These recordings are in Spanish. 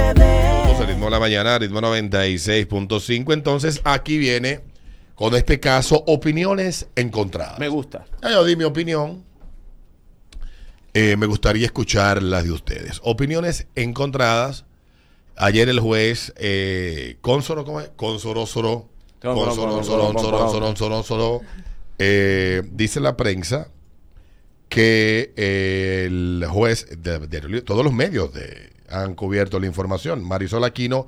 Entonces, ritmo de la mañana, ritmo 96.5. Entonces, aquí viene con este caso opiniones encontradas. Me gusta. Ya yo di mi opinión. Eh, me gustaría escuchar las de ustedes. Opiniones encontradas. Ayer el juez eh, Consoro, ¿cómo es? Consoro, Soro, Consoro, Soro, Soro, Soro, Soro, Soro, eh, dice la prensa que eh, el juez, de, de- todos los medios de- han cubierto la información. Marisol Aquino,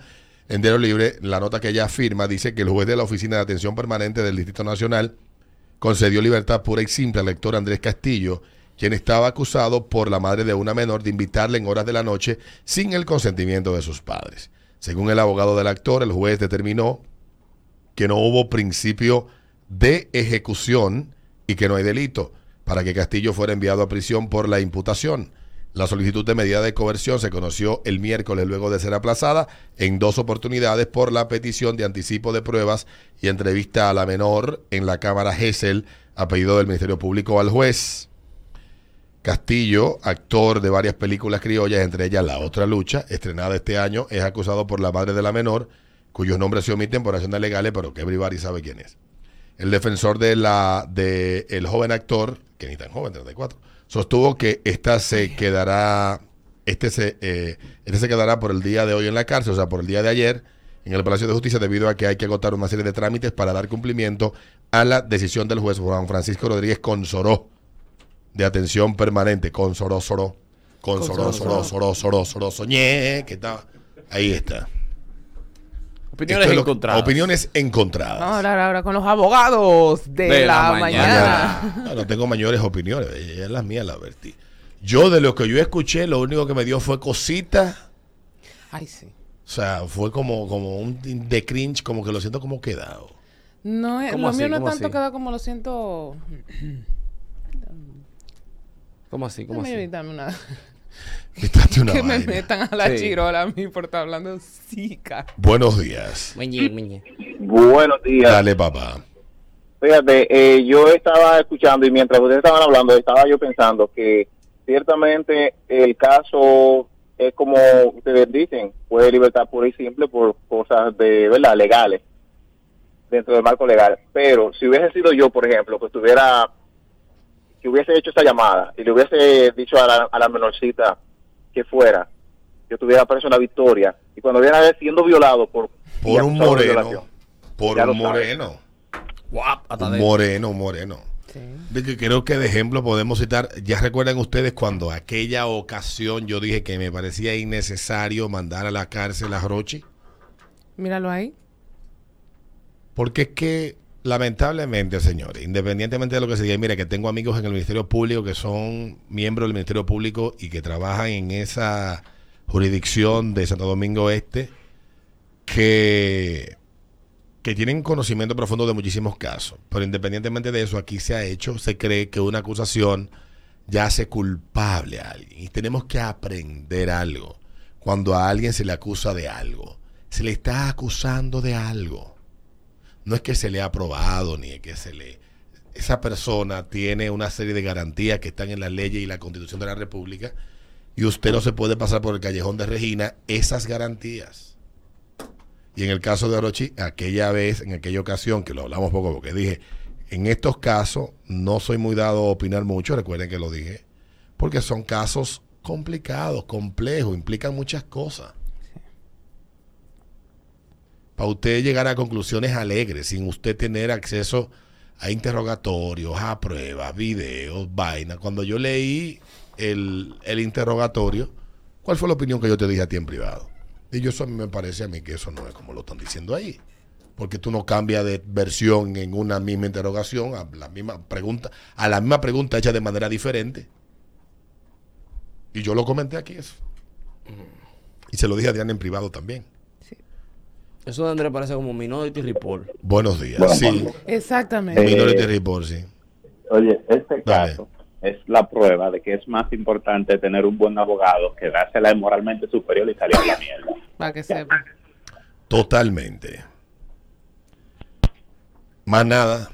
en Diario Libre, la nota que ella afirma, dice que el juez de la Oficina de Atención Permanente del Distrito Nacional concedió libertad pura y simple al lector Andrés Castillo, quien estaba acusado por la madre de una menor de invitarle en horas de la noche sin el consentimiento de sus padres. Según el abogado del actor, el juez determinó que no hubo principio de ejecución y que no hay delito para que Castillo fuera enviado a prisión por la imputación. La solicitud de medida de coerción se conoció el miércoles luego de ser aplazada en dos oportunidades por la petición de anticipo de pruebas y entrevista a la menor en la Cámara Gesell a pedido del Ministerio Público al juez. Castillo, actor de varias películas criollas, entre ellas La Otra Lucha, estrenada este año, es acusado por la madre de la menor, cuyos nombres se omiten por razones legales, pero que everybody sabe quién es. El defensor de la de el joven actor, que ni tan joven, 34, sostuvo que esta se quedará, este se, eh, este se quedará por el día de hoy en la cárcel, o sea, por el día de ayer, en el Palacio de Justicia, debido a que hay que agotar una serie de trámites para dar cumplimiento a la decisión del juez Juan Francisco Rodríguez Consoró de atención permanente, Consoró, Soró, Consoró, Soró, Soró, Soró, Soró, Soñé, que está, ahí está. Opiniones Esto es lo- encontradas. Opiniones encontradas. Vamos a hablar ahora con los abogados de, De la, la mañana. mañana. No, no tengo mayores opiniones. Ella es la mía, la vertí. Yo, de lo que yo escuché, lo único que me dio fue cosita. Ay, sí. O sea, fue como, como un de cringe, como que lo siento como quedado. No, es- ¿Cómo lo así? mío no es ¿Cómo tanto así? queda como lo siento. ¿Cómo así? ¿Cómo Déjame así? evitarme una. Quítate una que me metan a la Sí. chirola a mí por estar hablando zika. Buenos días. Buenos días. Dale, papá. Fíjate, eh, yo estaba escuchando y mientras ustedes estaban hablando, estaba yo pensando que ciertamente el caso es como ustedes dicen, fue libertad pura y simple por cosas de verdad legales dentro del marco legal. Pero si hubiese sido yo, por ejemplo, que estuviera, que hubiese hecho esa llamada y le hubiese dicho a la, a la menorcita que fuera, yo tuviera preso en la victoria y cuando viera a ver siendo violado por Por un moreno. Por un moreno. Guap, Un moreno, un moreno. Sí. De que creo que de ejemplo podemos citar, ya recuerdan ustedes cuando aquella ocasión yo dije que me parecía innecesario mandar a la cárcel a Rochi. Míralo ahí. Porque es que, lamentablemente, señores, independientemente de lo que se diga, mira, que tengo amigos en el Ministerio Público que son miembros del Ministerio Público y que trabajan en esa jurisdicción de Santo Domingo Este, que, que tienen conocimiento profundo de muchísimos casos. Pero independientemente de eso, aquí se ha hecho, se cree que una acusación ya hace culpable a alguien. Y tenemos que aprender algo. Cuando a alguien se le acusa de algo, se le está acusando de algo no es que se le ha aprobado ni es que se le esa persona tiene una serie de garantías que están en la ley y la constitución de la república y usted no se puede pasar por el callejón de Regina esas garantías. Y en el caso de Orochi aquella vez en aquella ocasión que lo hablamos poco porque dije en estos casos no soy muy dado a opinar mucho recuerden que lo dije porque son casos complicados complejos implican muchas cosas para usted llegar a conclusiones alegres, sin usted tener acceso a interrogatorios, a pruebas, videos, vainas. Cuando yo leí el, el interrogatorio, ¿cuál fue la opinión que yo te dije a ti en privado? Y yo eso a mí me parece a mí que eso no es como lo están diciendo ahí. Porque tú no cambias de versión en una misma interrogación a la misma pregunta, a la misma pregunta hecha de manera diferente. Y yo lo comenté aquí eso. Y se lo dije a Diana en privado también. Eso de Andrés parece como Minority Report. Buenos días. Bueno, sí. Exactamente. Eh, Minority Report, sí. Oye, este Dale. caso es la prueba de que es más importante tener un buen abogado que dársela de moralmente superior y salir a la mierda. Para que sepa. Totalmente. Más nada,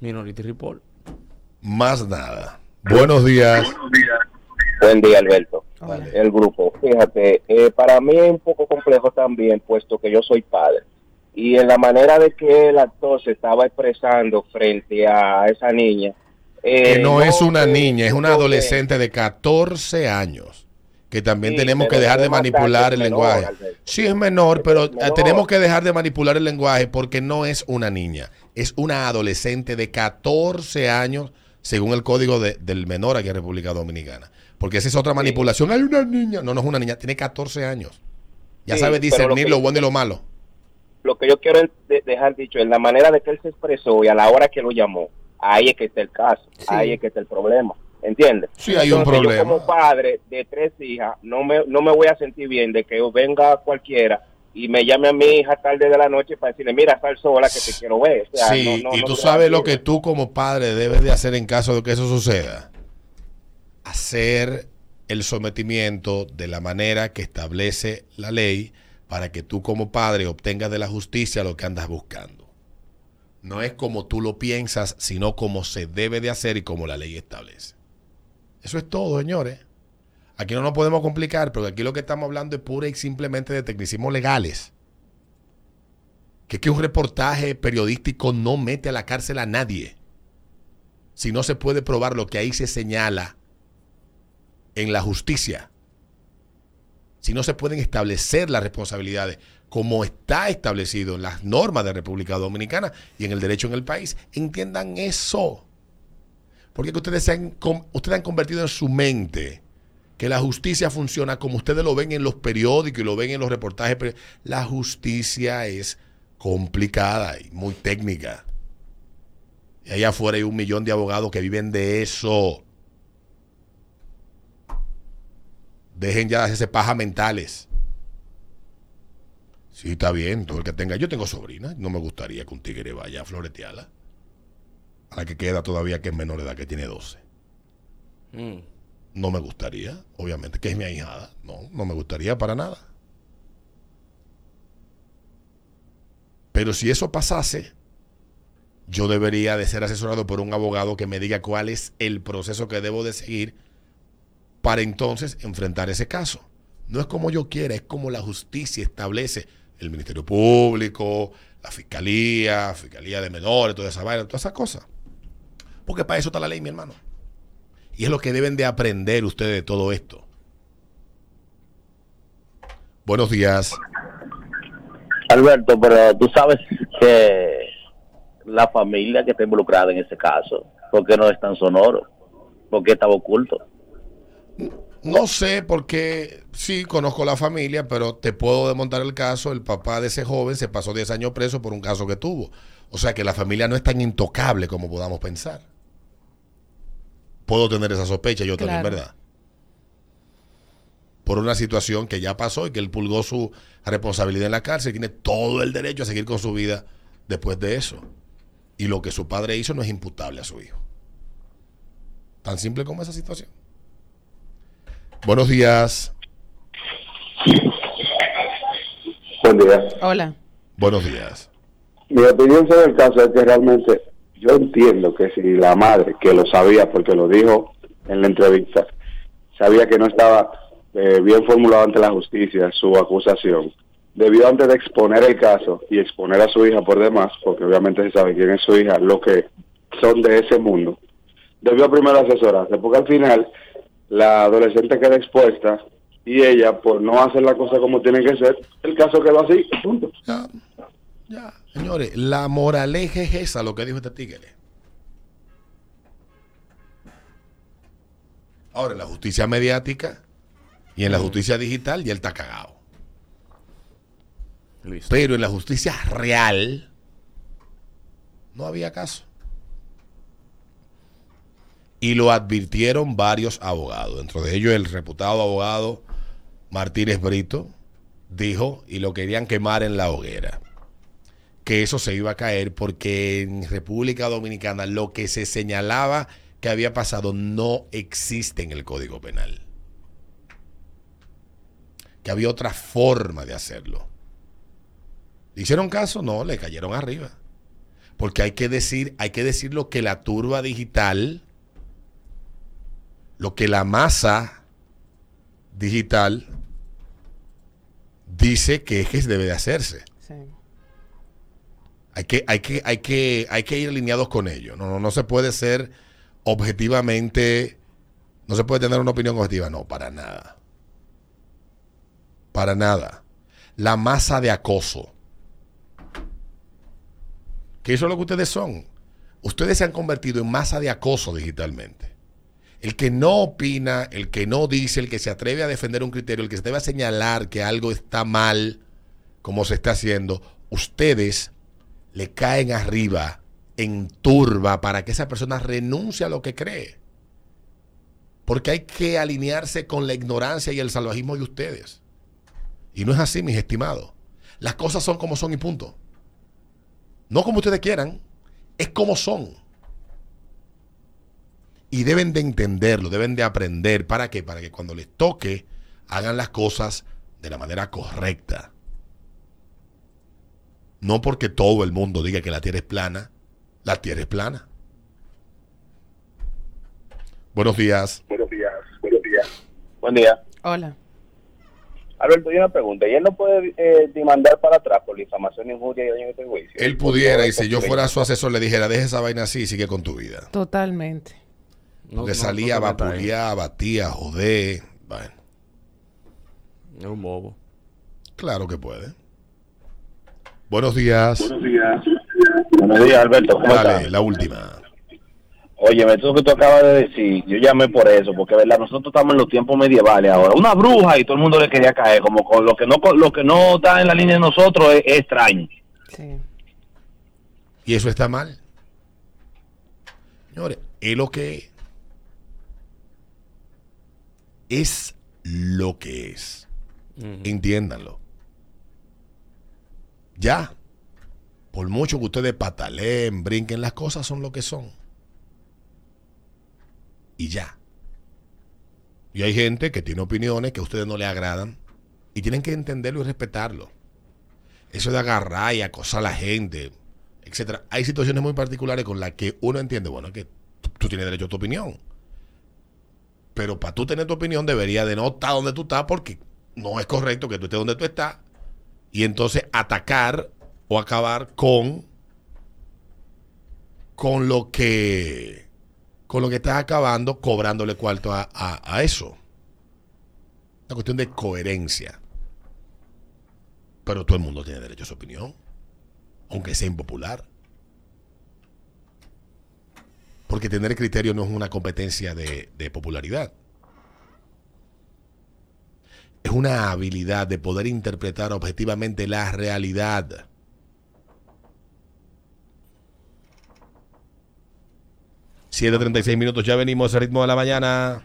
Minority Report. más nada. Buenos días. Buen día, Alberto. Hola. El grupo. Fíjate, eh, para mí es un poco complejo también, puesto que yo soy padre. Y en la manera de que el actor se estaba expresando frente a esa niña. eh, Que no es una niña, es una adolescente de 14 años. Que también Sí, tenemos que dejar de manipular el menor, lenguaje. Sí, es menor, pero Es menor. tenemos que dejar de manipular el lenguaje porque no es una niña. Es una adolescente de 14 años, según el código de- del menor aquí en República Dominicana. Porque esa es otra manipulación. Hay una niña. No, no es una niña, tiene 14 años. Ya Sí, sabe lo discernir lo bueno y lo malo. Lo que yo quiero es de- dejar dicho, en la manera de que él se expresó y a la hora que lo llamó, ahí es que está el caso, Sí. ahí es que está el problema. ¿Entiendes? Sí, hay un Entonces, problema. Yo como padre de tres hijas, no me, no me voy a sentir bien de que venga cualquiera y me llame a mi hija tarde de la noche para decirle, mira, sal sola que te quiero ver. O sea, Sí, no- no- y tú sabes lo que tú como padre debes de hacer en caso de que eso suceda. Hacer el sometimiento de la manera que establece la ley para que tú como padre obtengas de la justicia lo que andas buscando. No es como tú lo piensas, sino como se debe de hacer y como la ley establece. Eso es todo, señores. Aquí no nos podemos complicar, porque aquí lo que estamos hablando es pura y simplemente de tecnicismos legales que, que un reportaje periodístico no mete a la cárcel a nadie. Si no se puede probar lo que ahí se señala en la justicia. Si no se pueden establecer las responsabilidades como está establecido en las normas de República Dominicana y en el derecho en el país. Entiendan eso. Porque que ustedes, se han, ustedes han convertido en su mente que la justicia funciona como ustedes lo ven en los periódicos y lo ven en los reportajes. peri- La justicia es complicada y muy técnica. Y allá afuera hay un millón de abogados que viven de eso. Dejen ya hacerse paja mentales. Sí, está bien, todo el que tenga. Yo tengo sobrina, no me gustaría que un tigre vaya a floretearla. A la que queda todavía que es menor de edad, que tiene 12. Mm. No me gustaría, obviamente, que es mi ahijada. No, no me gustaría para nada. Pero si eso pasase, yo debería de ser asesorado por un abogado que me diga cuál es el proceso que debo de seguir para entonces enfrentar ese caso. No es como yo quiera, es como la justicia establece el Ministerio Público, la Fiscalía, Fiscalía de Menores, toda esa vaina, todas esas cosas. Porque para eso está la ley, mi hermano. Y es lo que deben de aprender ustedes de todo esto. Buenos días. Alberto, pero tú sabes que la familia que está involucrada en ese caso, ¿por qué no es tan sonoro? ¿Por qué estaba oculto? No sé porque sí conozco la familia, pero te puedo desmontar el caso. El papá de ese joven se pasó 10 años preso por un caso que tuvo. O sea que la familia no es tan intocable como podamos pensar. Puedo tener esa sospecha yo también. ¿verdad? Por una situación que ya pasó y que él pulgó su responsabilidad en la cárcel. Tiene todo el derecho a seguir con su vida después de eso. Y lo que su padre hizo no es imputable a su hijo. Tan simple como esa situación. Buenos días. Buen día. Hola. Buenos días. Mi opinión sobre el caso es que realmente yo entiendo que si la madre, que lo sabía porque lo dijo en la entrevista, sabía que no estaba eh, bien formulado ante la justicia su acusación, debió antes de exponer el caso y exponer a su hija por demás, porque obviamente se sabe quién es su hija, lo que son de ese mundo, debió primero asesorarse, porque al final la adolescente queda expuesta y ella, por no hacer la cosa como tiene que ser, el caso quedó así, punto. Ya, ya. Señores, la moraleja es esa, lo que dijo este tigre. Ahora, en la justicia mediática y en la justicia digital, ya él está cagado. Listo. Pero en la justicia real, no había caso. Y lo advirtieron varios abogados. Dentro de ellos, el reputado abogado Martínez Brito dijo y lo querían quemar en la hoguera. Que eso se iba a caer porque en República Dominicana lo que se señalaba que había pasado no existe en el Código Penal. Que había otra forma de hacerlo. ¿Le hicieron caso? No, le cayeron arriba. Porque hay que decir, hay que decir lo que la turba digital, lo que la masa digital dice que es que debe de hacerse. Sí. Hay que, hay que, hay que, hay que ir alineados con ello. No, no, no se puede ser objetivamente, no se puede tener una opinión objetiva. No, para nada. Para nada. La masa de acoso. Que eso es lo que ustedes son. Ustedes se han convertido en masa de acoso digitalmente. El que no opina, el que no dice, el que se atreve a defender un criterio, el que se atreve a señalar que algo está mal, como se está haciendo, ustedes le caen arriba en turba para que esa persona renuncie a lo que cree. Porque hay que alinearse con la ignorancia y el salvajismo de ustedes. Y no es así, mis estimados. Las cosas son como son y punto. No como ustedes quieran, es como son. Y deben de entenderlo, deben de aprender. ¿Para qué? Para que cuando les toque hagan las cosas de la manera correcta. No porque todo el mundo diga que la Tierra es plana, la Tierra es plana. Buenos días. Buenos días, buenos días. Buen día. Hola. Alberto, yo una pregunta. ¿Y él no puede eh, demandar para atrás por difamación, injuria y daño de juicio? Él pudiera, y si yo fuera su asesor, le dijera, deja esa vaina así y sigue con tu vida. Totalmente. No- Porque no- salía, no vapulear, batía, joder. Bueno, Es un bobo. claro que puede. Buenos días. Buenos días, Alberto. ¿Cómo Dale, estás? la última. Oye, eso que tú acabas de decir, yo llamé por eso, porque verdad nosotros estamos en los tiempos medievales ahora. Una bruja y todo el mundo le quería caer, como con lo que no con lo que no está en la línea de nosotros es, es extraño. Sí. Y eso está mal. Señores, es lo que es. Lo que es. Entiéndanlo. Ya. Por mucho que ustedes pataleen, brinquen, las cosas son lo que son. Y ya. Y hay gente que tiene opiniones que a ustedes no le agradan y tienen que entenderlo y respetarlo. Eso de agarrar y acosar a la gente, etcétera. Hay situaciones muy particulares con las que uno entiende, bueno, que tú tienes derecho a tu opinión. Pero para tú tener tu opinión debería de no estar donde tú estás porque no es correcto que tú estés donde tú estás y entonces atacar o acabar con con lo que con lo que estás acabando cobrándole cuarto a, a- a eso. Una cuestión de coherencia. Pero todo el mundo tiene derecho a su opinión, aunque sea impopular. Porque tener criterio no es una competencia de, de popularidad. Es una habilidad de poder interpretar objetivamente la realidad. Siete treinta y seis minutos, ya venimos al ritmo de la mañana.